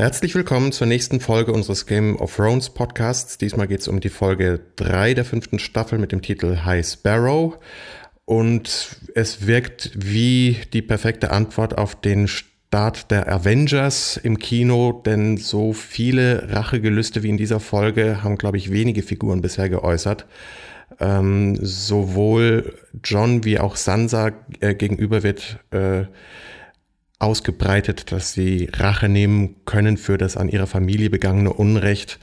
Herzlich willkommen zur nächsten Folge unseres Game of Thrones Podcasts. Diesmal geht es um die Folge 3 der fünften Staffel mit dem Titel High Sparrow. Und es wirkt wie die perfekte Antwort auf den Start der Avengers im Kino, denn so viele Rachegelüste wie in dieser Folge haben, glaube ich, wenige Figuren bisher geäußert. Ähm, sowohl John wie auch Sansa äh, gegenüber wird äh, ausgebreitet, dass sie Rache nehmen können für das an ihrer Familie begangene Unrecht.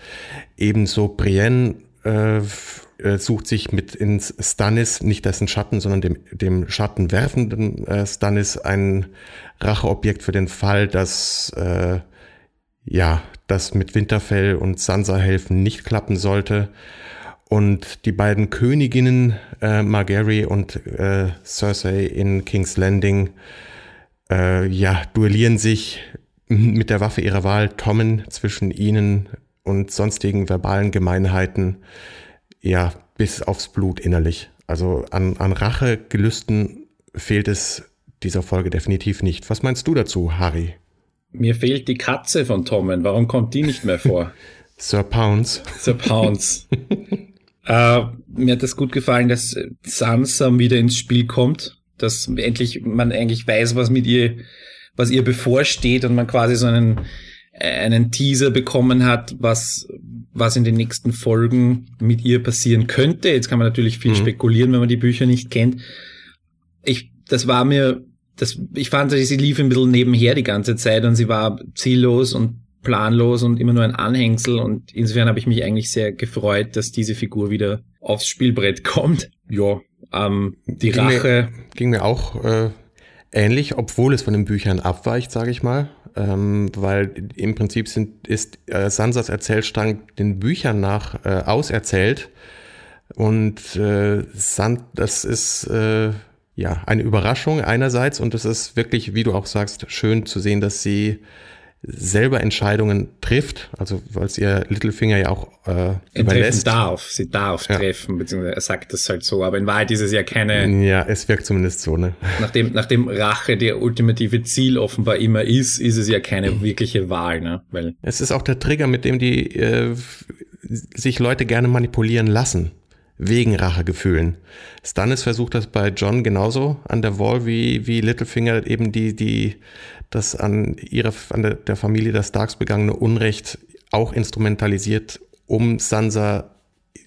Ebenso Brienne äh, äh, sucht sich mit ins Stannis, nicht dessen Schatten, sondern dem, dem Schatten werfenden äh, Stannis ein Racheobjekt für den Fall, dass äh, ja, das mit Winterfell und Sansa helfen nicht klappen sollte. Und die beiden Königinnen, äh, Margery und äh, Cersei in King's Landing, äh, ja, duellieren sich mit der Waffe ihrer Wahl, Tommen zwischen ihnen und sonstigen verbalen Gemeinheiten, ja, bis aufs Blut innerlich. Also an, an Rachegelüsten fehlt es dieser Folge definitiv nicht. Was meinst du dazu, Harry? Mir fehlt die Katze von Tommen. Warum kommt die nicht mehr vor? Sir Pounce. Sir Pounce. äh, mir hat das gut gefallen, dass Sansa wieder ins Spiel kommt dass endlich man eigentlich weiß, was mit ihr, was ihr bevorsteht und man quasi so einen, einen Teaser bekommen hat, was, was in den nächsten Folgen mit ihr passieren könnte. Jetzt kann man natürlich viel mhm. spekulieren, wenn man die Bücher nicht kennt. Ich, das war mir, das, ich fand, sie lief ein bisschen nebenher die ganze Zeit und sie war ziellos und planlos und immer nur ein Anhängsel und insofern habe ich mich eigentlich sehr gefreut, dass diese Figur wieder aufs Spielbrett kommt. Ja, ähm, die ging Rache. Mir, ging mir auch äh, ähnlich, obwohl es von den Büchern abweicht, sage ich mal. Ähm, weil im Prinzip sind, ist äh, Sansas Erzählstrang den Büchern nach äh, auserzählt. Und äh, San, das ist äh, ja eine Überraschung einerseits und es ist wirklich, wie du auch sagst, schön zu sehen, dass sie selber Entscheidungen trifft, also weil es ihr Littlefinger ja auch äh, überlässt. darf, sie darf ja. treffen, beziehungsweise er sagt das halt so, aber in Wahrheit ist es ja keine... Ja, es wirkt zumindest so, ne? Nachdem, nachdem Rache der ultimative Ziel offenbar immer ist, ist es ja keine wirkliche Wahl, ne? Weil es ist auch der Trigger, mit dem die äh, sich Leute gerne manipulieren lassen wegen Rachegefühlen. Stannis versucht das bei John genauso an der Wall wie, wie Littlefinger eben die, die, das an ihrer, an der, Familie der Starks begangene Unrecht auch instrumentalisiert, um Sansa,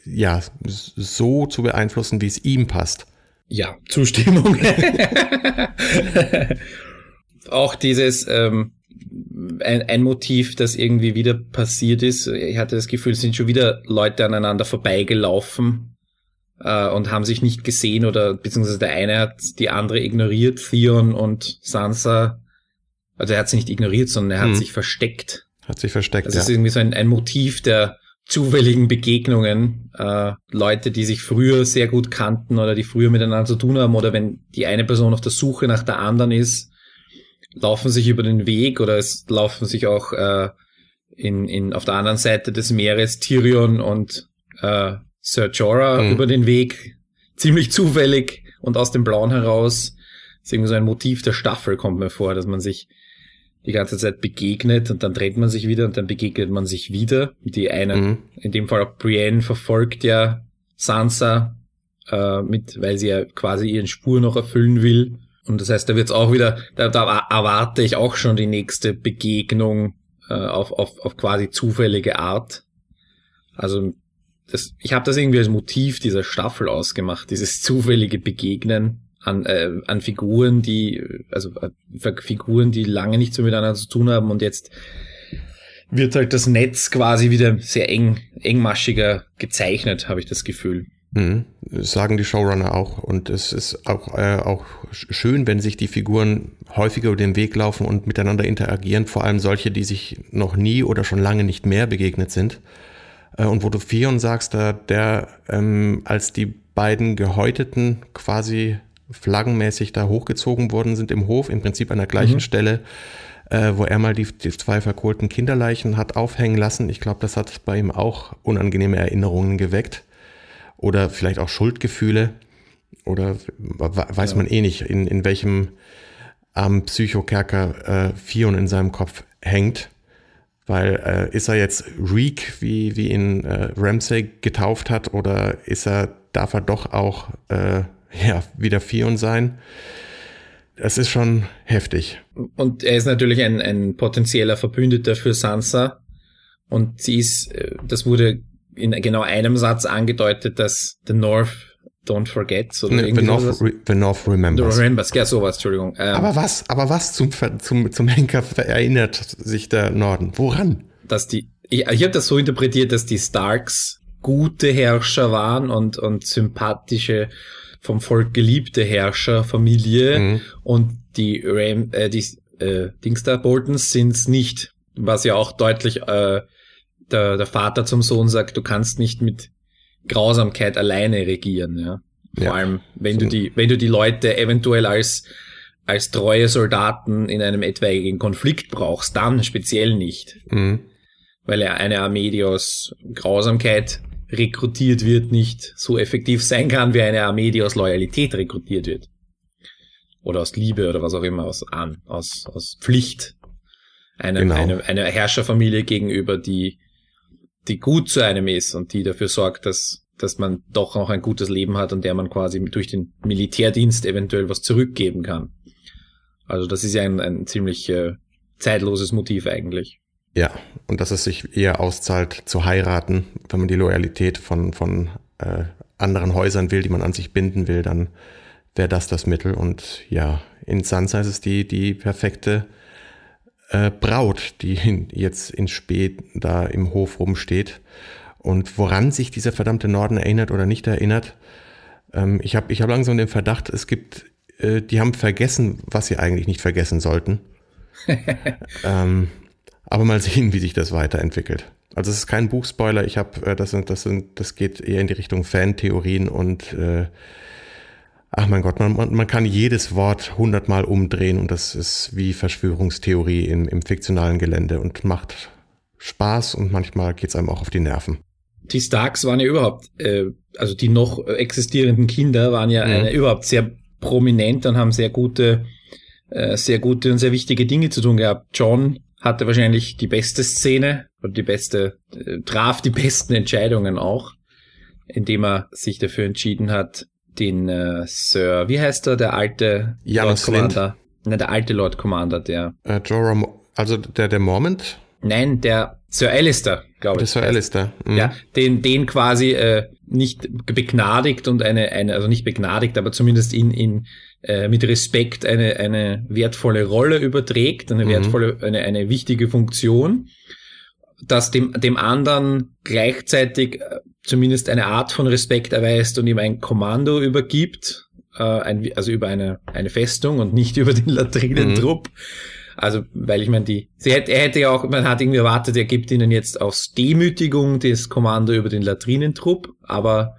ja, so zu beeinflussen, wie es ihm passt. Ja, Zustimmung. auch dieses, ähm, ein, ein Motiv, das irgendwie wieder passiert ist. Ich hatte das Gefühl, es sind schon wieder Leute aneinander vorbeigelaufen, äh, und haben sich nicht gesehen oder beziehungsweise der eine hat die andere ignoriert, Theon und Sansa. Also er hat sie nicht ignoriert, sondern er hat hm. sich versteckt. Hat sich versteckt. Das ja. ist irgendwie so ein, ein Motiv der zufälligen Begegnungen, äh, Leute, die sich früher sehr gut kannten oder die früher miteinander zu tun haben oder wenn die eine Person auf der Suche nach der anderen ist, laufen sich über den Weg oder es laufen sich auch äh, in, in auf der anderen Seite des Meeres Tyrion und äh, Sir Jorah mhm. über den Weg, ziemlich zufällig und aus dem Blauen heraus. Das ist irgendwie so ein Motiv der Staffel, kommt mir vor, dass man sich die ganze Zeit begegnet und dann dreht man sich wieder und dann begegnet man sich wieder. Die eine, mhm. in dem Fall auch Brienne, verfolgt ja Sansa äh, mit, weil sie ja quasi ihren Spur noch erfüllen will. Und das heißt, da wird's auch wieder, da, da erwarte ich auch schon die nächste Begegnung äh, auf, auf, auf quasi zufällige Art. Also das, ich habe das irgendwie als Motiv dieser Staffel ausgemacht, dieses zufällige Begegnen an, äh, an Figuren, die, also äh, Figuren, die lange nichts mehr miteinander zu tun haben und jetzt wird halt das Netz quasi wieder sehr eng, engmaschiger gezeichnet, habe ich das Gefühl. Mhm. sagen die Showrunner auch. Und es ist auch, äh, auch schön, wenn sich die Figuren häufiger über den Weg laufen und miteinander interagieren, vor allem solche, die sich noch nie oder schon lange nicht mehr begegnet sind. Äh, und wo du Fion sagst, der, der ähm, als die beiden Gehäuteten quasi flaggenmäßig da hochgezogen worden sind im Hof, im Prinzip an der gleichen mhm. Stelle, äh, wo er mal die, die zwei verkohlten Kinderleichen hat aufhängen lassen. Ich glaube, das hat bei ihm auch unangenehme Erinnerungen geweckt. Oder vielleicht auch Schuldgefühle. Oder weiß ja. man eh nicht, in, in welchem am Psychokerker äh, Fion in seinem Kopf hängt Weil äh, ist er jetzt Reek, wie, wie ihn äh, Ramsay getauft hat, oder ist er, darf er doch auch äh, ja, wieder Fion sein? Es ist schon heftig. Und er ist natürlich ein, ein potenzieller Verbündeter für Sansa. Und sie ist, äh, das wurde in genau einem Satz angedeutet, dass the North don't forget oder nee, the, North, re, the North remembers. The remembers, ja sowas, Entschuldigung. Ähm, aber was, aber was zum, zum, zum Henker erinnert sich der Norden? Woran? Dass die, ich, ich habe das so interpretiert, dass die Starks gute Herrscher waren und, und sympathische vom Volk geliebte Herrscherfamilie mhm. und die Ram, äh, die äh, Dings da Boltons sind's nicht, was ja auch deutlich äh, der, der Vater zum Sohn sagt, du kannst nicht mit Grausamkeit alleine regieren, ja. Vor ja. allem, wenn du die, wenn du die Leute eventuell als als treue Soldaten in einem etwaigen Konflikt brauchst, dann speziell nicht. Mhm. Weil er eine Armee, die aus Grausamkeit rekrutiert wird, nicht so effektiv sein kann wie eine Armee, die aus Loyalität rekrutiert wird. Oder aus Liebe oder was auch immer, aus, an, aus, aus Pflicht. Eine, genau. eine, eine Herrscherfamilie gegenüber, die, die gut zu einem ist und die dafür sorgt, dass, dass man doch noch ein gutes Leben hat und der man quasi durch den Militärdienst eventuell was zurückgeben kann. Also das ist ja ein, ein ziemlich äh, zeitloses Motiv eigentlich. Ja, und dass es sich eher auszahlt zu heiraten, wenn man die Loyalität von, von äh, anderen Häusern will, die man an sich binden will, dann wäre das das Mittel. Und ja, in Sansa ist es die, die perfekte äh, Braut, die jetzt in Spät da im Hof rumsteht. Und woran sich dieser verdammte Norden erinnert oder nicht erinnert, ähm, ich habe ich hab langsam den Verdacht, es gibt, äh, die haben vergessen, was sie eigentlich nicht vergessen sollten. ähm, aber mal sehen, wie sich das weiterentwickelt. Also es ist kein Buchspoiler. Ich habe, äh, das sind, das sind, das geht eher in die Richtung Fantheorien und äh, ach mein Gott, man, man, man kann jedes Wort hundertmal umdrehen und das ist wie Verschwörungstheorie im, im fiktionalen Gelände und macht Spaß und manchmal geht's einem auch auf die Nerven. Die Starks waren ja überhaupt, äh, also die noch existierenden Kinder waren ja mhm. eine, überhaupt sehr prominent und haben sehr gute, äh, sehr gute und sehr wichtige Dinge zu tun gehabt. John hatte wahrscheinlich die beste Szene oder die beste, äh, traf die besten Entscheidungen auch, indem er sich dafür entschieden hat, den äh, Sir, wie heißt er, der alte Janus Lord Commander? Nein, der alte Lord Commander, der. Äh, Jorah, also der, der Mormont? Nein, der Sir Alistair, glaube ich. Der Sir Alistair. Mhm. Ja, den, den quasi äh, nicht begnadigt und eine, eine, also nicht begnadigt, aber zumindest in, in äh, mit Respekt eine, eine wertvolle Rolle überträgt, eine mhm. wertvolle, eine, eine wichtige Funktion, dass dem, dem anderen gleichzeitig äh, zumindest eine Art von Respekt erweist und ihm ein Kommando übergibt, äh, ein, also über eine, eine Festung und nicht über den Latrinentrupp. Mhm. Also, weil ich meine, die, sie hätte, er hätte ja auch, man hat irgendwie erwartet, er gibt ihnen jetzt aus Demütigung das Kommando über den Latrinentrupp, aber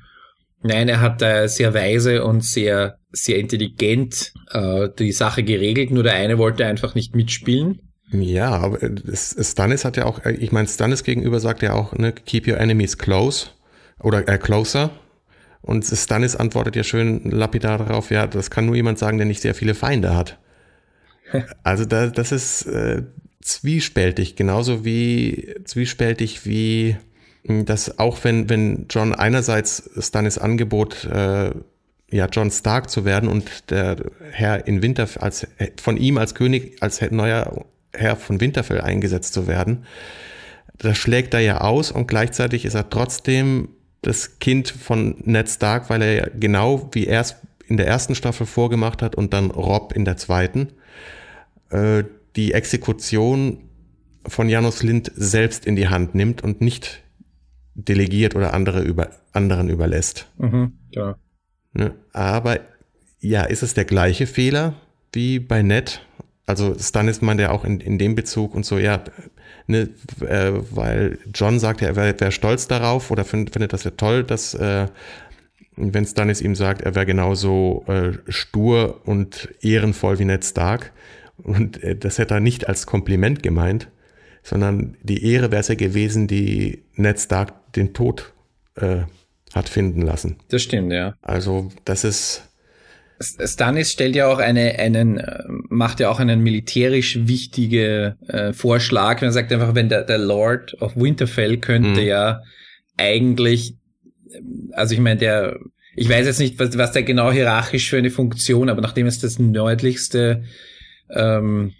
nein, er hat da sehr weise und sehr sehr intelligent äh, die Sache geregelt, nur der eine wollte einfach nicht mitspielen. Ja, aber Stannis hat ja auch, äh, ich meine, Stannis gegenüber sagt ja auch, ne, keep your enemies close oder äh, closer. Und Stannis antwortet ja schön lapidar darauf, ja, das kann nur jemand sagen, der nicht sehr viele Feinde hat. Also da, das ist äh, zwiespältig, genauso wie zwiespältig wie dass auch wenn, wenn John einerseits Stannis Angebot äh, ja, John Stark zu werden und der Herr in Winterfell, als, von ihm als König, als neuer Herr von Winterfell eingesetzt zu werden. Das schlägt er ja aus und gleichzeitig ist er trotzdem das Kind von Ned Stark, weil er ja genau wie er es in der ersten Staffel vorgemacht hat und dann Rob in der zweiten, äh, die Exekution von Janus Lind selbst in die Hand nimmt und nicht delegiert oder andere über, anderen überlässt. Mhm, ja. Ne? Aber ja, ist es der gleiche Fehler wie bei Ned? Also Stannis meint ja auch in, in dem Bezug und so, ja, ne, äh, weil John sagt ja, er wäre wär stolz darauf oder find, findet das ja toll, dass äh, wenn Stannis ihm sagt, er wäre genauso äh, stur und ehrenvoll wie Ned Stark. Und äh, das hätte er nicht als Kompliment gemeint, sondern die Ehre wäre es ja gewesen, die Ned Stark den Tod äh, hat finden lassen. Das stimmt, ja. Also das ist, Stannis stellt ja auch eine, einen, äh, macht ja auch einen militärisch wichtige äh, Vorschlag. Er sagt einfach, wenn der, der Lord of Winterfell könnte mhm. ja eigentlich, also ich meine, der, ich weiß jetzt nicht, was, was der genau hierarchisch für eine Funktion, aber nachdem es das nördlichste, ähm,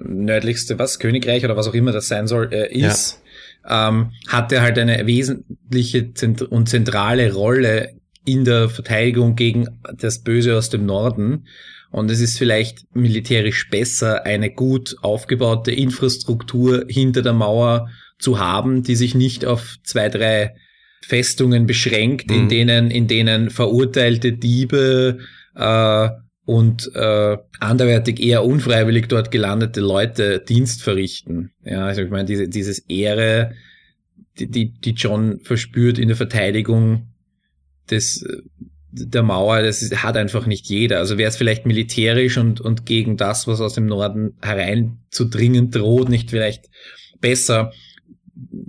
nördlichste, was, Königreich oder was auch immer das sein soll, äh, ist, ja. ähm, hat er halt eine wesentliche und zentrale Rolle in der Verteidigung gegen das Böse aus dem Norden. Und es ist vielleicht militärisch besser, eine gut aufgebaute Infrastruktur hinter der Mauer zu haben, die sich nicht auf zwei, drei Festungen beschränkt, mhm. in denen, in denen verurteilte Diebe äh, und äh, anderweitig eher unfreiwillig dort gelandete Leute Dienst verrichten. Ja, also ich meine, diese, dieses Ehre, die, die, die John verspürt in der Verteidigung des, der Mauer, das ist, hat einfach nicht jeder. Also wäre es vielleicht militärisch und, und gegen das, was aus dem Norden hereinzudringen droht, nicht vielleicht besser,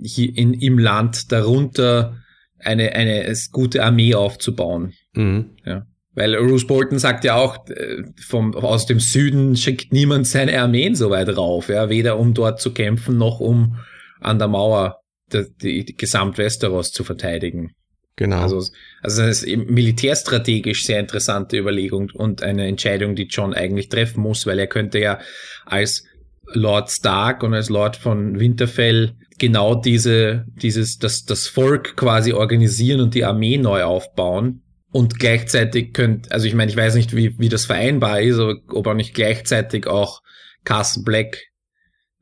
hier in, im Land darunter eine, eine gute Armee aufzubauen. Mhm. Ja. Weil Bruce Bolton sagt ja auch, äh, vom, aus dem Süden schickt niemand seine Armeen so weit rauf, ja, weder um dort zu kämpfen, noch um an der Mauer die, die Gesamt-Westeros zu verteidigen. Genau. Also, also das ist militärstrategisch sehr interessante Überlegung und eine Entscheidung, die John eigentlich treffen muss, weil er könnte ja als Lord Stark und als Lord von Winterfell genau diese, dieses, das, das Volk quasi organisieren und die Armee neu aufbauen. Und gleichzeitig könnt, also ich meine, ich weiß nicht, wie, wie das vereinbar ist, aber ob er nicht gleichzeitig auch Carson Black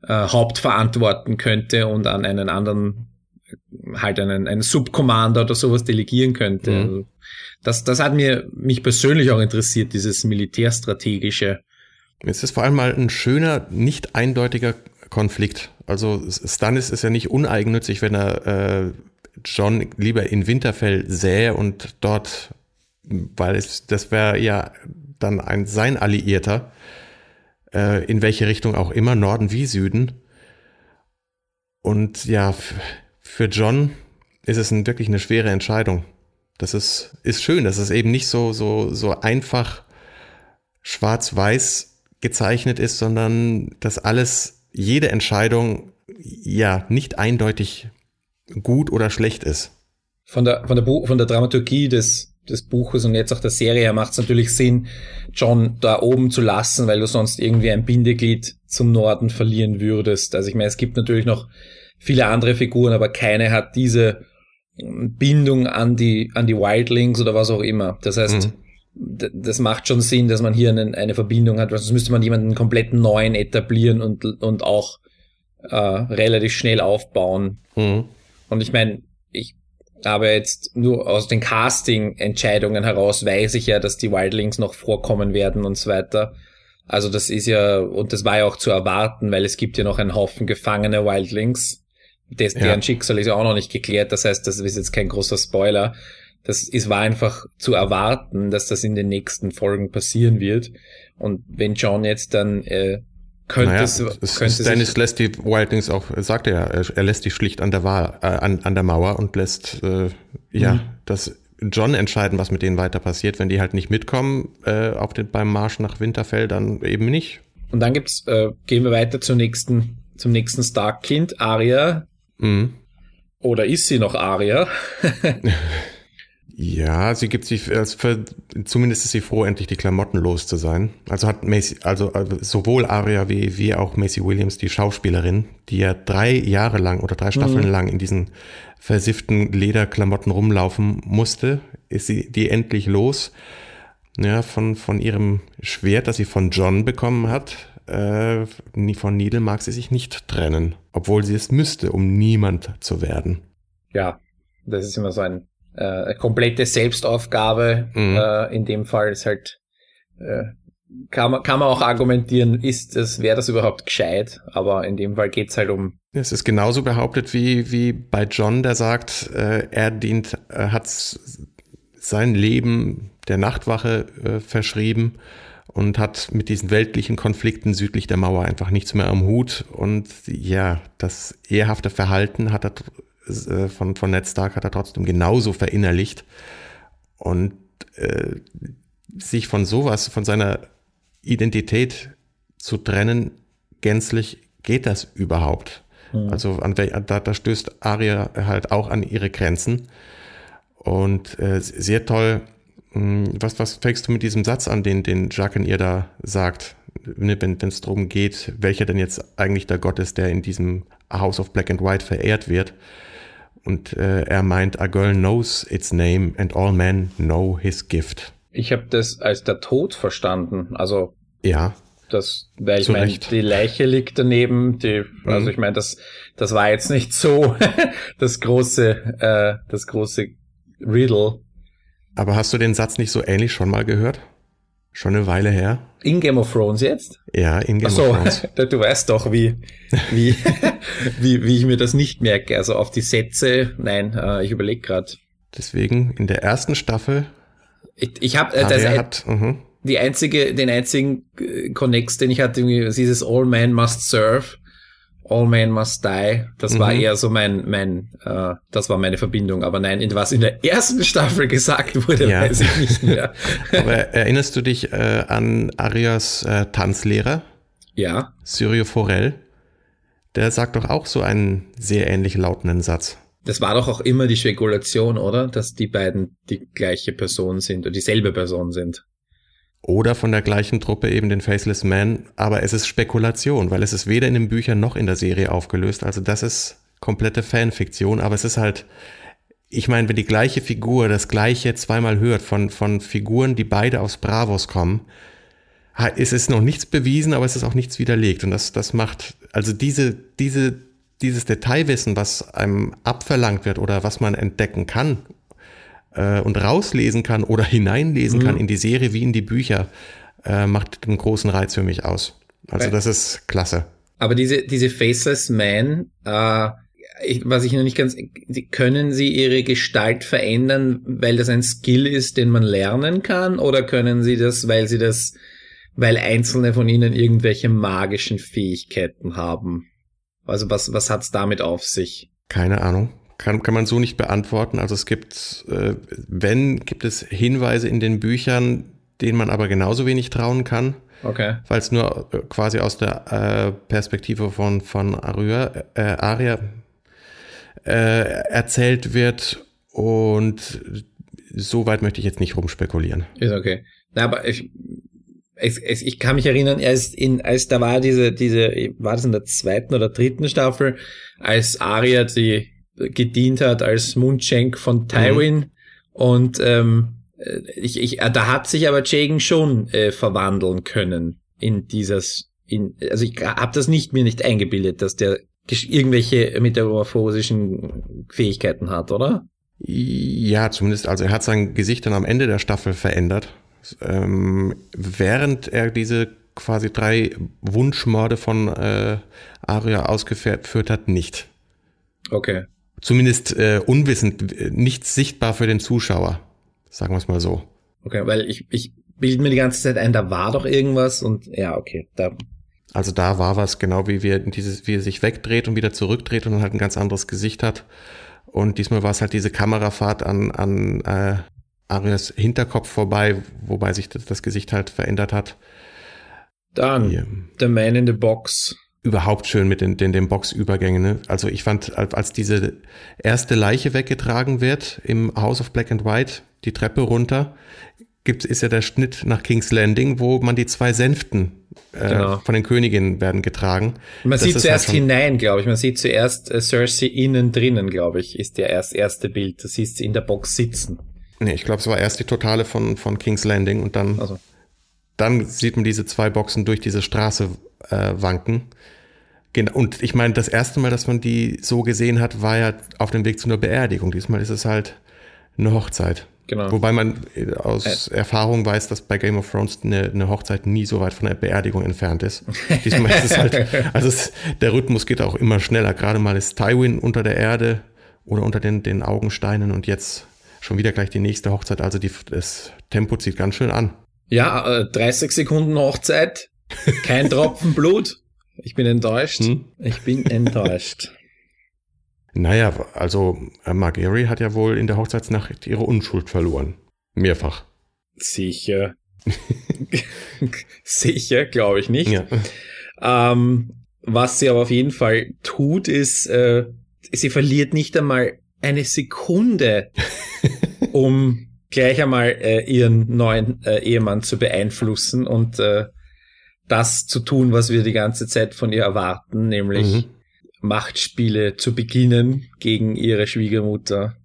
äh, hauptverantworten könnte und an einen anderen halt einen, einen Subcommander oder sowas delegieren könnte. Mhm. Also das, das hat mir mich persönlich auch interessiert, dieses militärstrategische. Es ist vor allem mal ein schöner, nicht eindeutiger Konflikt. Also Stannis ist ja nicht uneigennützig, wenn er äh, John lieber in Winterfell sähe und dort, weil es, das wäre ja dann ein sein Alliierter, äh, in welche Richtung auch immer, Norden wie Süden. Und ja, für John ist es ein, wirklich eine schwere Entscheidung. Das ist, ist schön, dass es eben nicht so, so, so einfach schwarz-weiß gezeichnet ist, sondern dass alles, jede Entscheidung ja nicht eindeutig gut oder schlecht ist. Von der, von der, von der Dramaturgie des, des Buches und jetzt auch der Serie macht es natürlich Sinn, John da oben zu lassen, weil du sonst irgendwie ein Bindeglied zum Norden verlieren würdest. Also ich meine, es gibt natürlich noch viele andere Figuren, aber keine hat diese Bindung an die, an die Wildlings oder was auch immer. Das heißt, mhm. das macht schon Sinn, dass man hier eine, eine Verbindung hat, weil sonst müsste man jemanden komplett neuen etablieren und, und auch äh, relativ schnell aufbauen. Mhm. Und ich meine, ich habe jetzt nur aus den Casting-Entscheidungen heraus weiß ich ja, dass die Wildlings noch vorkommen werden und so weiter. Also das ist ja, und das war ja auch zu erwarten, weil es gibt ja noch einen Haufen gefangene Wildlings. Des, ja. Deren Schicksal ist ja auch noch nicht geklärt. Das heißt, das ist jetzt kein großer Spoiler. Das ist, war einfach zu erwarten, dass das in den nächsten Folgen passieren wird. Und wenn John jetzt dann äh, könnte naja, es, könnte Dennis lässt die Wildlings auch, sagt er, er lässt die schlicht an der, Wahl, äh, an, an der Mauer und lässt äh, ja mhm. das John entscheiden, was mit denen weiter passiert. Wenn die halt nicht mitkommen äh, auf den, beim Marsch nach Winterfell, dann eben nicht. Und dann gibt's, äh, gehen wir weiter zur nächsten, zum nächsten Stark-Kind, Arya, Mhm. Oder ist sie noch Aria? ja, sie gibt sich, für, zumindest ist sie froh, endlich die Klamotten los zu sein. Also hat Macy, also, also sowohl Aria wie, wie auch Macy Williams, die Schauspielerin, die ja drei Jahre lang oder drei Staffeln mhm. lang in diesen versifften Lederklamotten rumlaufen musste, ist sie die endlich los. Ja, von, von ihrem Schwert, das sie von John bekommen hat, äh, von Needle mag sie sich nicht trennen, obwohl sie es müsste, um niemand zu werden. Ja, das ist immer so ein, äh, komplette Selbstaufgabe. Mhm. Äh, in dem Fall ist halt, äh, kann, man, kann man auch argumentieren, ist das, wäre das überhaupt gescheit? Aber in dem Fall geht's halt um. Es ist genauso behauptet wie, wie bei John, der sagt, äh, er dient, er hat sein Leben der Nachtwache äh, verschrieben und hat mit diesen weltlichen Konflikten südlich der Mauer einfach nichts mehr am Hut. Und ja, das ehrhafte Verhalten hat er äh, von, von Ned Stark hat er trotzdem genauso verinnerlicht. Und äh, sich von sowas, von seiner Identität zu trennen, gänzlich geht das überhaupt? Mhm. Also an, da, da stößt Aria halt auch an ihre Grenzen. Und äh, sehr toll, hm, was, was fängst du mit diesem Satz an, den, den Jacques in ihr da sagt, ne, wenn es darum geht, welcher denn jetzt eigentlich der Gott ist, der in diesem House of Black and White verehrt wird. Und äh, er meint, a girl knows its name and all men know his gift. Ich habe das als der Tod verstanden. Also ja. Das, weil ich meine, die Leiche liegt daneben, die, mhm. also ich meine, das, das war jetzt nicht so das große, äh, das große Riddle. Aber hast du den Satz nicht so ähnlich schon mal gehört? Schon eine Weile her? In Game of Thrones jetzt? Ja, in Game Ach so, of Thrones. du weißt doch, wie, wie, wie, wie ich mir das nicht merke. Also auf die Sätze, nein, äh, ich überlege gerade. Deswegen in der ersten Staffel. Ich, ich habe äh, hat, uh die einzige, den einzigen äh, Connex, den ich hatte, dieses All Man Must Serve, All Man Must Die. Das mhm. war eher so mein, mein, äh, das war meine Verbindung. Aber nein, in was in der ersten Staffel gesagt wurde, ja. weiß ich nicht mehr. Aber erinnerst du dich äh, an Arias äh, Tanzlehrer? Ja. Cyrio Forel? Der sagt doch auch so einen sehr ähnlich lautenden Satz. Das war doch auch immer die Spekulation, oder? Dass die beiden die gleiche Person sind oder dieselbe Person sind oder von der gleichen Truppe eben den Faceless Man, aber es ist Spekulation, weil es ist weder in den Büchern noch in der Serie aufgelöst. Also das ist komplette Fanfiktion, aber es ist halt, ich meine, wenn die gleiche Figur das gleiche zweimal hört von, von Figuren, die beide aus Bravos kommen, ist es noch nichts bewiesen, aber es ist auch nichts widerlegt. Und das, das macht, also diese, diese, dieses Detailwissen, was einem abverlangt wird oder was man entdecken kann äh, und rauslesen kann oder hineinlesen mhm. kann in die Serie wie in die Bücher, äh, macht einen großen Reiz für mich aus. Also das ist klasse. Aber diese, diese Faceless Man, äh, ich, was ich noch nicht ganz, können sie ihre Gestalt verändern, weil das ein Skill ist, den man lernen kann, oder können sie das, weil sie das, weil einzelne von ihnen irgendwelche magischen Fähigkeiten haben? Also was, was hat's damit auf sich? Keine Ahnung kann, kann man so nicht beantworten. Also es gibt, äh, wenn, gibt es Hinweise in den Büchern, denen man aber genauso wenig trauen kann. Okay. Weil es nur äh, quasi aus der äh, Perspektive von, von Aria, äh, Aria äh, erzählt wird und so weit möchte ich jetzt nicht rumspekulieren. Ist okay. Na, aber ich, ich, ich kann mich erinnern, erst in, als da war diese, diese, war das in der zweiten oder dritten Staffel, als Aria die gedient hat als Mundschenk von Tywin. Mhm. Und ähm, ich, ich, da hat sich aber Jagan schon äh, verwandeln können in dieses, in, also ich habe das nicht mir nicht eingebildet, dass der irgendwelche metamorphosischen Fähigkeiten hat, oder? Ja, zumindest, also er hat sein Gesicht dann am Ende der Staffel verändert, ähm, während er diese quasi drei Wunschmorde von äh, Aria ausgeführt hat, nicht. Okay zumindest äh, unwissend, nicht sichtbar für den Zuschauer. Sagen wir es mal so. Okay, weil ich, ich bilde mir die ganze Zeit ein, da war doch irgendwas und ja, okay. Da. Also da war was, genau wie wir dieses, wie er sich wegdreht und wieder zurückdreht und dann halt ein ganz anderes Gesicht hat. Und diesmal war es halt diese Kamerafahrt an, an äh, Arias Hinterkopf vorbei, wobei sich das, das Gesicht halt verändert hat. Dann, Hier. The Man in the Box überhaupt schön mit den, den, den Boxübergängen. Ne? Also ich fand, als diese erste Leiche weggetragen wird im House of Black and White, die Treppe runter, gibt, ist ja der Schnitt nach King's Landing, wo man die zwei Sänften äh, genau. von den Königinnen werden getragen. Man das sieht zuerst halt hinein, glaube ich. Man sieht zuerst äh, Cersei innen drinnen, glaube ich, ist der erst, erste Bild. Das siehst du in der Box sitzen. Nee, ich glaube, es war erst die Totale von, von King's Landing und dann, also. dann sieht man diese zwei Boxen durch diese Straße äh, wanken. Genau, und ich meine, das erste Mal, dass man die so gesehen hat, war ja auf dem Weg zu einer Beerdigung. Diesmal ist es halt eine Hochzeit. Genau. Wobei man äh, aus äh. Erfahrung weiß, dass bei Game of Thrones eine, eine, Hochzeit nie so weit von der Beerdigung entfernt ist. Diesmal ist es halt, also es, der Rhythmus geht auch immer schneller. Gerade mal ist Tywin unter der Erde oder unter den, den Augensteinen und jetzt schon wieder gleich die nächste Hochzeit. Also die, das Tempo zieht ganz schön an. Ja, 30 äh, Sekunden Hochzeit, kein Tropfen Blut. Ich bin enttäuscht. Hm? Ich bin enttäuscht. Naja, also äh, Margery hat ja wohl in der Hochzeitsnacht ihre Unschuld verloren. Mehrfach. Sicher. Sicher, glaube ich nicht. Ja. Ähm, was sie aber auf jeden Fall tut, ist, äh, sie verliert nicht einmal eine Sekunde, um gleich einmal äh, ihren neuen äh, Ehemann zu beeinflussen und äh, das zu tun, was wir die ganze Zeit von ihr erwarten, nämlich mhm. Machtspiele zu beginnen gegen ihre Schwiegermutter.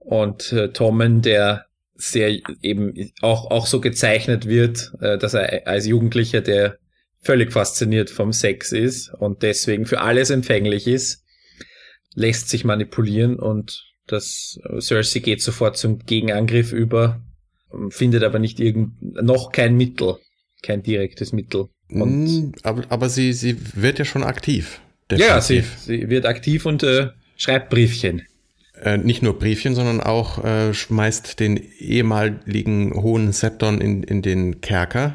Und äh, Tommen, der sehr eben auch, auch so gezeichnet wird, äh, dass er als Jugendlicher, der völlig fasziniert vom Sex ist und deswegen für alles empfänglich ist, lässt sich manipulieren und das Cersei geht sofort zum Gegenangriff über, findet aber nicht irgend noch kein Mittel, kein direktes Mittel. Und mm, aber, aber sie, sie wird ja schon aktiv. Definitiv. Ja, sie, sie wird aktiv und äh, schreibt Briefchen. Äh, nicht nur Briefchen, sondern auch äh, schmeißt den ehemaligen hohen Septon in, in den Kerker,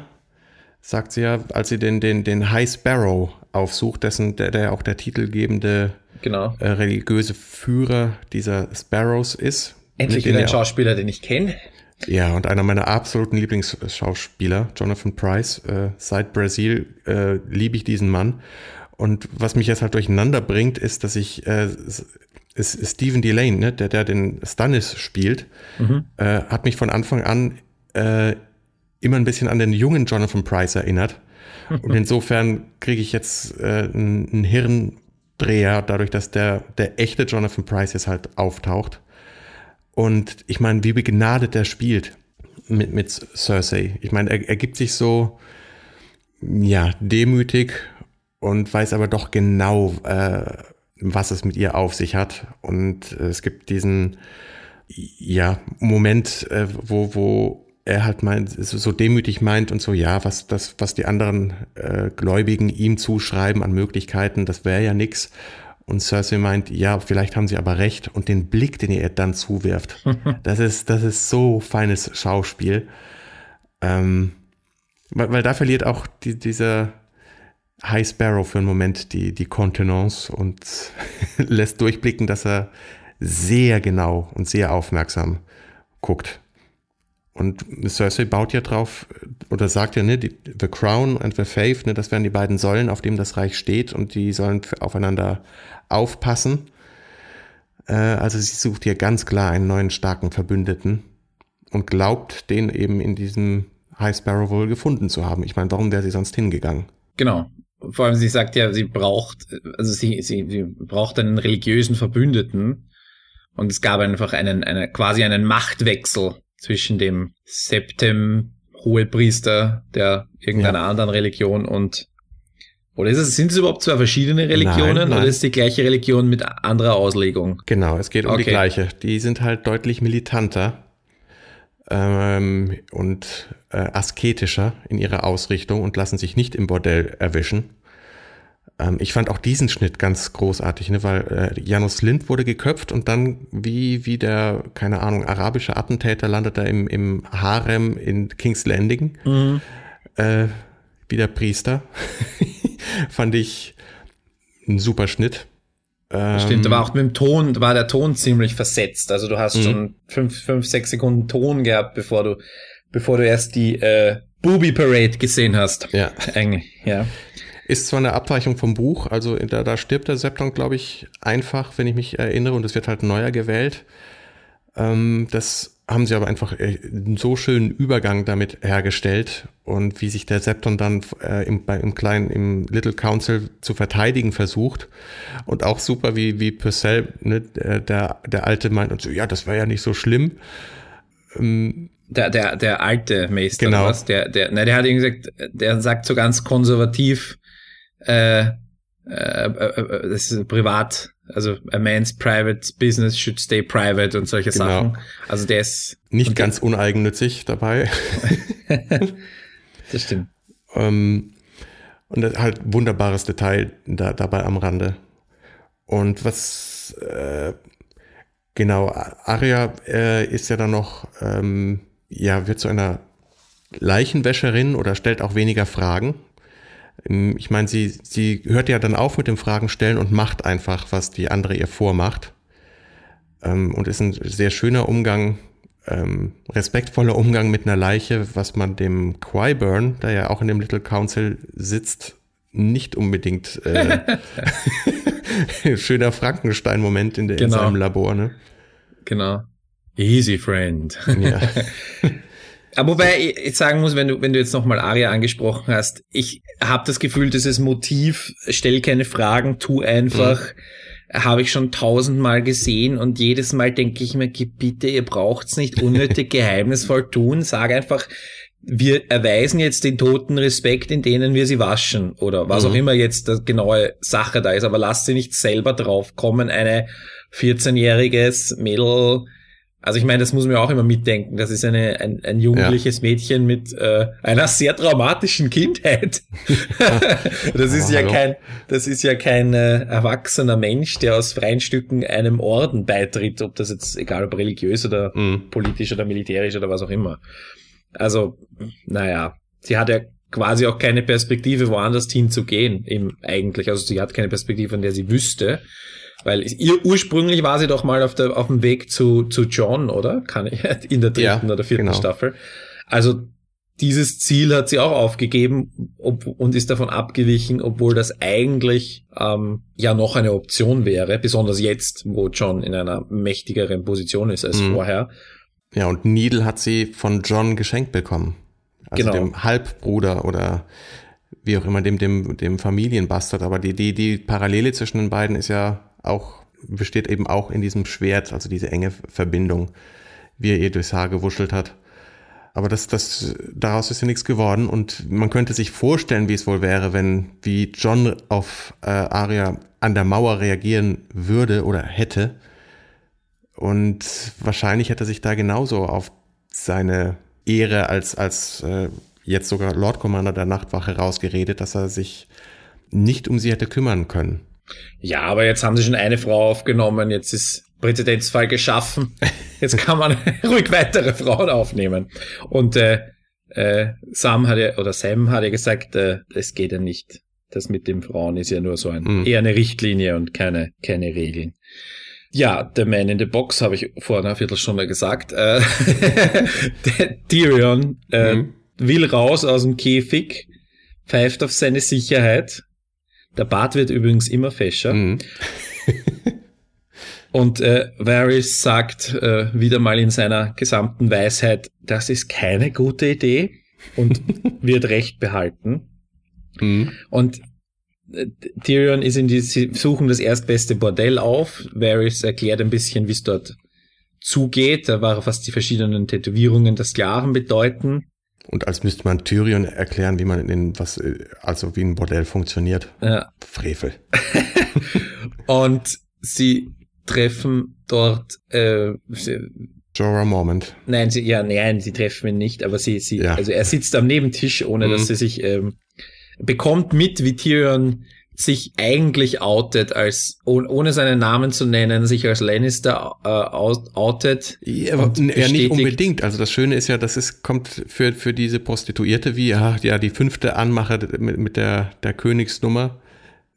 sagt sie ja, als sie den, den, den High Sparrow aufsucht, dessen, der, der auch der titelgebende genau. äh, religiöse Führer dieser Sparrows ist. Endlich wieder ein Schauspieler, den ich kenne. Ja, und einer meiner absoluten Lieblingsschauspieler, Jonathan Price, äh, seit Brasil äh, liebe ich diesen Mann. Und was mich jetzt halt durcheinander bringt, ist, dass ich äh, ist Stephen Delane, ne, der, der den Stannis spielt, mhm. äh, hat mich von Anfang an äh, immer ein bisschen an den jungen Jonathan Price erinnert. Und insofern kriege ich jetzt äh, einen Hirndreher, dadurch, dass der, der echte Jonathan Price jetzt halt auftaucht. Und ich meine, wie begnadet er spielt mit, mit Cersei. Ich meine, er, er gibt sich so, ja, demütig und weiß aber doch genau, äh, was es mit ihr auf sich hat. Und es gibt diesen, ja, Moment, äh, wo, wo er halt meint, so demütig meint und so, ja, was, das, was die anderen äh, Gläubigen ihm zuschreiben an Möglichkeiten, das wäre ja nix. Und Cersei meint, ja, vielleicht haben sie aber recht. Und den Blick, den ihr dann zuwirft, das ist, das ist so feines Schauspiel. Ähm, weil, weil da verliert auch die, dieser, High Sparrow für einen Moment die, die Kontenance und lässt durchblicken, dass er sehr genau und sehr aufmerksam guckt. Und Cersei baut ja drauf oder sagt ja, ne, die, The Crown and the Faith, ne, das wären die beiden Säulen, auf dem das Reich steht und die sollen aufeinander aufpassen. Äh, also sie sucht hier ganz klar einen neuen starken Verbündeten und glaubt, den eben in diesem High Sparrow wohl gefunden zu haben. Ich meine, warum wäre sie sonst hingegangen? Genau vor allem sie sagt ja, sie braucht, also sie, sie, sie braucht einen religiösen Verbündeten. Und es gab einfach einen, eine, quasi einen Machtwechsel zwischen dem Septem Hohepriester der irgendeiner ja. anderen Religion und oder ist es, sind es überhaupt zwei verschiedene Religionen nein, nein. oder ist es die gleiche Religion mit anderer Auslegung? Genau, es geht um okay. die gleiche. Die sind halt deutlich militanter ähm, und äh, asketischer in ihrer Ausrichtung und lassen sich nicht im Bordell erwischen. Ähm, ich fand auch diesen Schnitt ganz großartig, ne, weil äh, Janus Lind wurde geköpft und dann wie, wie der, keine Ahnung, arabische Attentäter landet er im, im Harem in King's Landing. Mhm. Äh, wie der Priester. fand ich ein super Schnitt. Stimmt, aber auch mit dem Ton, war der Ton ziemlich versetzt. Also du hast mhm. schon fünf, fünf, sechs Sekunden Ton gehabt, bevor du, bevor du erst die äh, Booby Parade gesehen hast. Ja. Eigentlich, ja. Ist zwar eine Abweichung vom Buch, also da, da stirbt der Septon, glaube ich, einfach, wenn ich mich erinnere, und es wird halt neuer gewählt. Ähm, das haben sie aber einfach äh, einen so schönen Übergang damit hergestellt und wie sich der Septon dann äh, im, bei, im kleinen, im Little Council zu verteidigen versucht und auch super, wie, wie Purcell, ne, der, der Alte meint und so, ja, das war ja nicht so schlimm. Ähm, der, der, der alte Meister, genau. was? Der, der, ne, der hat irgendwie gesagt, der sagt so ganz konservativ, äh, äh, äh, äh das ist privat, also a man's private business should stay private und solche genau. Sachen. Also der ist nicht ganz uneigennützig dabei. das stimmt. ähm, und halt wunderbares Detail da, dabei am Rande. Und was äh, genau, Aria äh, ist ja dann noch, ähm, ja, wird zu einer Leichenwäscherin oder stellt auch weniger Fragen. Ähm, ich meine, sie, sie hört ja dann auf mit dem Fragen stellen und macht einfach, was die andere ihr vormacht. Ähm, und ist ein sehr schöner Umgang ähm, respektvoller Umgang mit einer Leiche, was man dem Qyburn, der ja auch in dem Little Council sitzt, nicht unbedingt äh, schöner Frankenstein-Moment in, genau. in seinem Labor, ne? Genau. Easy friend. Ja. Aber wobei ich sagen muss, wenn du, wenn du jetzt nochmal Aria angesprochen hast, ich habe das Gefühl, dieses Motiv, stell keine Fragen, tu einfach, mhm. habe ich schon tausendmal gesehen und jedes Mal denke ich mir, bitte, ihr braucht's nicht unnötig geheimnisvoll tun, sag einfach, wir erweisen jetzt den Toten Respekt, in denen wir sie waschen oder was mhm. auch immer jetzt die genaue Sache da ist, aber lasst sie nicht selber drauf kommen, eine 14-jähriges Mädel also ich meine, das muss man ja auch immer mitdenken. Das ist eine, ein, ein jugendliches ja. Mädchen mit äh, einer sehr traumatischen Kindheit. das ist oh, ja hallo. kein, das ist ja kein äh, erwachsener Mensch, der aus freien Stücken einem Orden beitritt, ob das jetzt egal ob religiös oder mhm. politisch oder militärisch oder was auch immer. Also, naja, sie hat ja quasi auch keine Perspektive, woanders hinzugehen, eben eigentlich. Also sie hat keine Perspektive, von der sie wüsste. Weil ihr ursprünglich war sie doch mal auf, der, auf dem Weg zu, zu John, oder? Kann ich, in der dritten ja, oder vierten genau. Staffel. Also dieses Ziel hat sie auch aufgegeben ob, und ist davon abgewichen, obwohl das eigentlich ähm, ja noch eine Option wäre, besonders jetzt, wo John in einer mächtigeren Position ist als mhm. vorher. Ja, und Needle hat sie von John geschenkt bekommen. Also genau. dem Halbbruder oder wie auch immer, dem, dem, dem Familienbastard. Aber die, die, die Parallele zwischen den beiden ist ja auch, besteht eben auch in diesem Schwert, also diese enge Verbindung, wie er ihr durchs Haar gewuschelt hat. Aber das, das, daraus ist ja nichts geworden und man könnte sich vorstellen, wie es wohl wäre, wenn wie John auf äh, Aria an der Mauer reagieren würde oder hätte. Und wahrscheinlich hätte er sich da genauso auf seine Ehre als, als äh, jetzt sogar Lord Commander der Nachtwache rausgeredet, dass er sich nicht um sie hätte kümmern können. Ja, aber jetzt haben sie schon eine Frau aufgenommen, jetzt ist Präzedenzfall geschaffen. Jetzt kann man ruhig weitere Frauen aufnehmen. Und äh, äh, Sam hat ja, oder Sam hat ja gesagt, äh, es geht ja nicht. Das mit den Frauen ist ja nur so ein, mhm. eher eine Richtlinie und keine, keine Regeln. Ja, The Man in the Box habe ich vor einer Viertelstunde gesagt. Äh, Tyrion äh, mhm. will raus aus dem Käfig, pfeift auf seine Sicherheit der Bart wird übrigens immer fescher. Mhm. Und äh, Varys sagt äh, wieder mal in seiner gesamten Weisheit, das ist keine gute Idee und wird Recht behalten. Mhm. Und äh, Tyrion ist in die, sie suchen das erstbeste Bordell auf. Varys erklärt ein bisschen, wie es dort zugeht, da war was die verschiedenen Tätowierungen der Sklaven bedeuten. Und als müsste man Tyrion erklären, wie man in was, äh, also wie ein Bordell funktioniert. Ja. Frevel. und sie treffen dort äh, Jorah Moment. Nein, sie, ja, nein, sie treffen ihn nicht, aber sie, sie, ja. also er sitzt am Nebentisch, ohne mhm. dass sie sich ähm, bekommt mit, wie Tyrion sich eigentlich outet, als ohne seinen Namen zu nennen, sich als Lannister äh, outet. Ja, aber ja, nicht unbedingt. Also das Schöne ist ja, das ist, kommt für, für diese Prostituierte wie ja, ja die fünfte Anmache mit, mit der, der Königsnummer.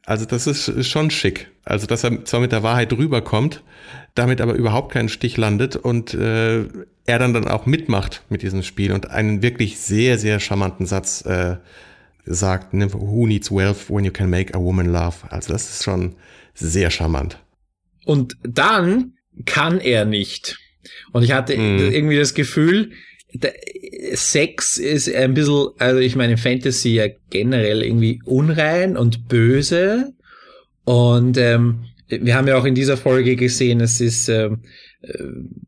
Also das ist, ist schon schick. Also dass er zwar mit der Wahrheit rüberkommt, damit aber überhaupt keinen Stich landet und äh, er dann dann auch mitmacht mit diesem Spiel und einen wirklich sehr, sehr charmanten Satz äh, sagt, who needs wealth when you can make a woman laugh. Also das ist schon sehr charmant. Und dann kann er nicht. Und ich hatte mm. irgendwie das Gefühl, Sex ist ein bisschen, also ich meine Fantasy ja generell irgendwie unrein und böse. Und ähm, wir haben ja auch in dieser Folge gesehen, es ist ähm,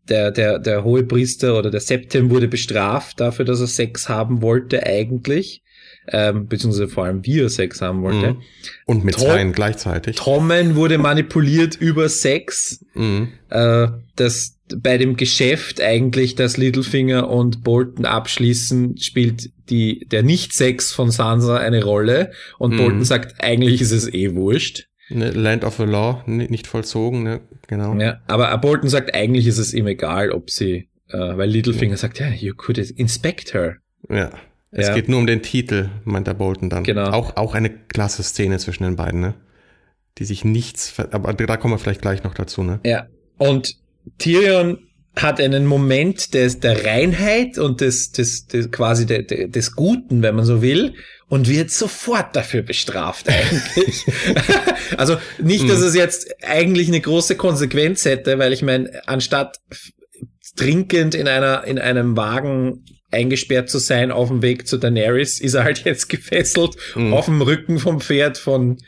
der, der, der hohe Priester oder der Septim wurde bestraft dafür, dass er Sex haben wollte eigentlich ähm, beziehungsweise vor allem wie er Sex haben wollte. Mhm. Und mit Tom, zweien gleichzeitig. Tommen wurde manipuliert über Sex. Mhm. Äh, das bei dem Geschäft eigentlich, das Littlefinger und Bolton abschließen, spielt die, der Nicht-Sex von Sansa eine Rolle. Und mhm. Bolton sagt, eigentlich ist es eh wurscht. Ne, Land of the Law, nicht vollzogen, ne? genau. Ja, aber Bolton sagt, eigentlich ist es ihm egal, ob sie, äh, weil Littlefinger ja. sagt, ja, you could inspect her. Ja. Es ja. geht nur um den Titel, meint der Bolton dann. Genau. Auch, auch eine klasse Szene zwischen den beiden, ne? Die sich nichts, aber da kommen wir vielleicht gleich noch dazu, ne? Ja. Und Tyrion hat einen Moment des, der Reinheit und des, des, des quasi de, de, des Guten, wenn man so will, und wird sofort dafür bestraft eigentlich. also nicht, dass mhm. es jetzt eigentlich eine große Konsequenz hätte, weil ich meine, anstatt trinkend in einer in einem Wagen eingesperrt zu sein auf dem Weg zu Daenerys, ist er halt jetzt gefesselt mhm. auf dem Rücken vom Pferd von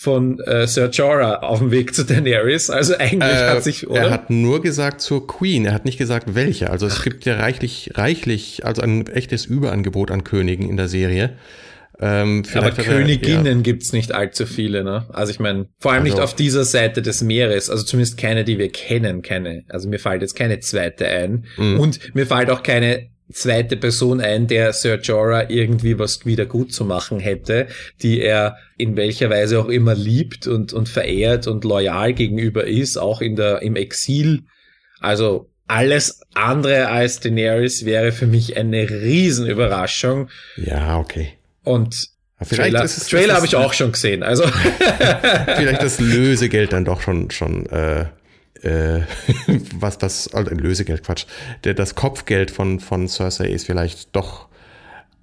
von äh, Sir Jorah auf dem Weg zu Daenerys. Also eigentlich äh, hat sich, oder? Er hat nur gesagt zur Queen, er hat nicht gesagt welche. Also es gibt ja reichlich, reichlich, also ein echtes Überangebot an Königen in der Serie. Ähm, Aber Königinnen er, ja. gibt's nicht allzu viele, ne? Also ich meine, vor allem also, nicht auf dieser Seite des Meeres, also zumindest keine, die wir kennen, keine. Also mir fällt jetzt keine zweite ein. Mhm. Und mir fällt auch keine zweite Person ein, der Sir Jorah irgendwie was wieder gut zu machen hätte, die er in welcher Weise auch immer liebt und, und verehrt und loyal gegenüber ist, auch in der, im Exil. Also alles andere als Daenerys wäre für mich eine Riesenüberraschung. Ja, okay. Und Vielleicht Trailer, ist es, Trailer habe ich auch schon gesehen. Also vielleicht das Lösegeld dann doch schon schon äh, äh, was das, also Lösegeld, Quatsch, der, das Kopfgeld von, von Cersei ist vielleicht doch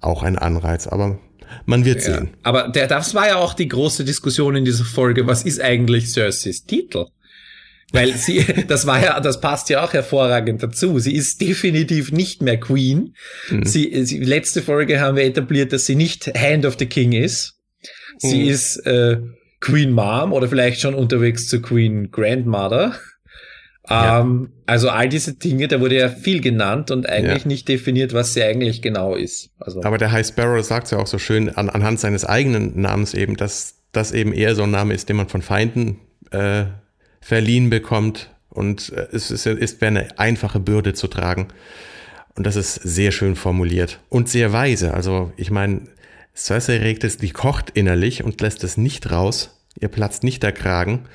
auch ein Anreiz, aber man wird ja, sehen. Aber der, das war ja auch die große Diskussion in dieser Folge. Was ist eigentlich Cerseis Titel? Weil sie, das war ja, das passt ja auch hervorragend dazu. Sie ist definitiv nicht mehr Queen. Mhm. Sie, sie, letzte Folge haben wir etabliert, dass sie nicht Hand of the King ist. Sie mhm. ist äh, Queen Mom oder vielleicht schon unterwegs zu Queen Grandmother. Ja. Ähm, also all diese Dinge, da wurde ja viel genannt und eigentlich ja. nicht definiert, was sie eigentlich genau ist. Also. Aber der High Sparrow sagt ja auch so schön an, anhand seines eigenen Namens eben, dass das eben eher so ein Name ist, den man von Feinden äh, verliehen bekommt und äh, es ist, ist wäre eine einfache Bürde zu tragen. Und das ist sehr schön formuliert und sehr weise. Also ich meine, Cersei regt es, die kocht innerlich und lässt es nicht raus. Ihr platzt nicht der Kragen.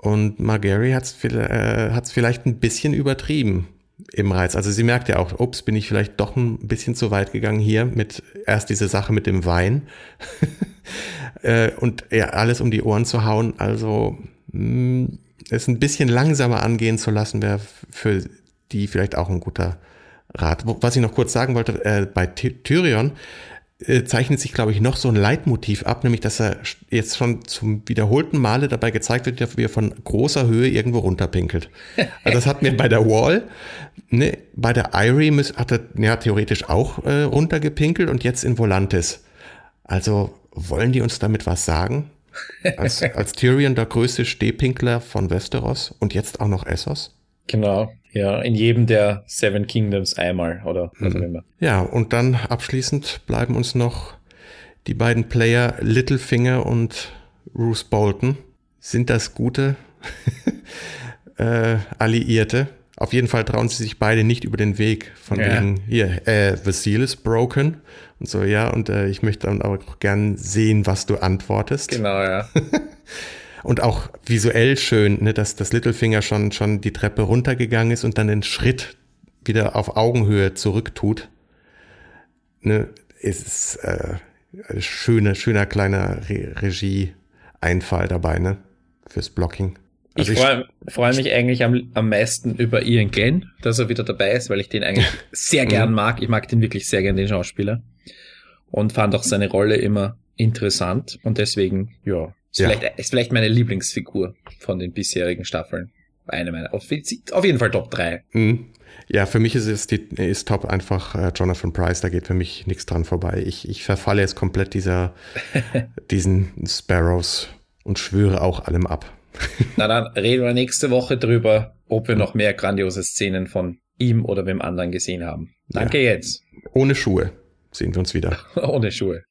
Und Margary hat es äh, vielleicht ein bisschen übertrieben im Reiz. Also sie merkt ja auch, ups, bin ich vielleicht doch ein bisschen zu weit gegangen hier mit erst diese Sache mit dem Wein äh, und ja, alles um die Ohren zu hauen. Also mh, hm, es ein bisschen langsamer angehen zu lassen, wäre für die vielleicht auch ein guter Rat. Was ich noch kurz sagen wollte, äh, bei Tyrion, äh, zeichnet sich, glaube ich, noch so ein Leitmotiv ab, nämlich dass er jetzt schon zum wiederholten Male dabei gezeigt wird, wie er von großer Höhe irgendwo runterpinkelt. Also das hat mir bei der Wall, ne, bei der Irie hat er ja, theoretisch auch äh, runtergepinkelt und jetzt in Volantis. Also wollen die uns damit was sagen? Als, als Tyrion der größte Stehpinkler von Westeros und jetzt auch noch Essos? Genau. Ja, in jedem der Seven Kingdoms einmal oder was auch mhm. immer. Ja, und dann abschließend bleiben uns noch die beiden Player Littlefinger und Bruce Bolton. Sind das gute äh, Alliierte? Auf jeden Fall trauen sie sich beide nicht über den Weg von ja. wegen, hier, äh, the seal is broken. Und so, ja, und äh, ich möchte dann auch gern sehen, was du antwortest. Genau, ja. Und auch visuell schön, ne, dass das Littlefinger schon, schon die Treppe runtergegangen ist und dann den Schritt wieder auf Augenhöhe zurücktut. Ne, ist äh, ein schöner, schöner kleiner Re Regie-Einfall dabei, ne? Fürs Blocking. Also ich freue freu mich eigentlich am, am meisten über Ian Glenn, dass er wieder dabei ist, weil ich den eigentlich sehr gern mhm. mag. Ich mag den wirklich sehr gern, den Schauspieler. Und fand auch seine Rolle immer interessant. Und deswegen, ja, ist, ja. vielleicht, ist vielleicht meine Lieblingsfigur von den bisherigen Staffeln. Eine meiner. Auf, auf jeden Fall Top 3. Mhm. Ja, für mich ist es die, ist Top einfach äh, Jonathan Price, da geht für mich nichts dran vorbei. Ich, ich verfalle jetzt komplett dieser, diesen Sparrows und schwöre auch allem ab. Na dann reden wir nächste Woche drüber, ob wir noch mehr grandiose Szenen von ihm oder wem anderen gesehen haben. Danke ja. jetzt. Ohne Schuhe sehen wir uns wieder. Ohne Schuhe.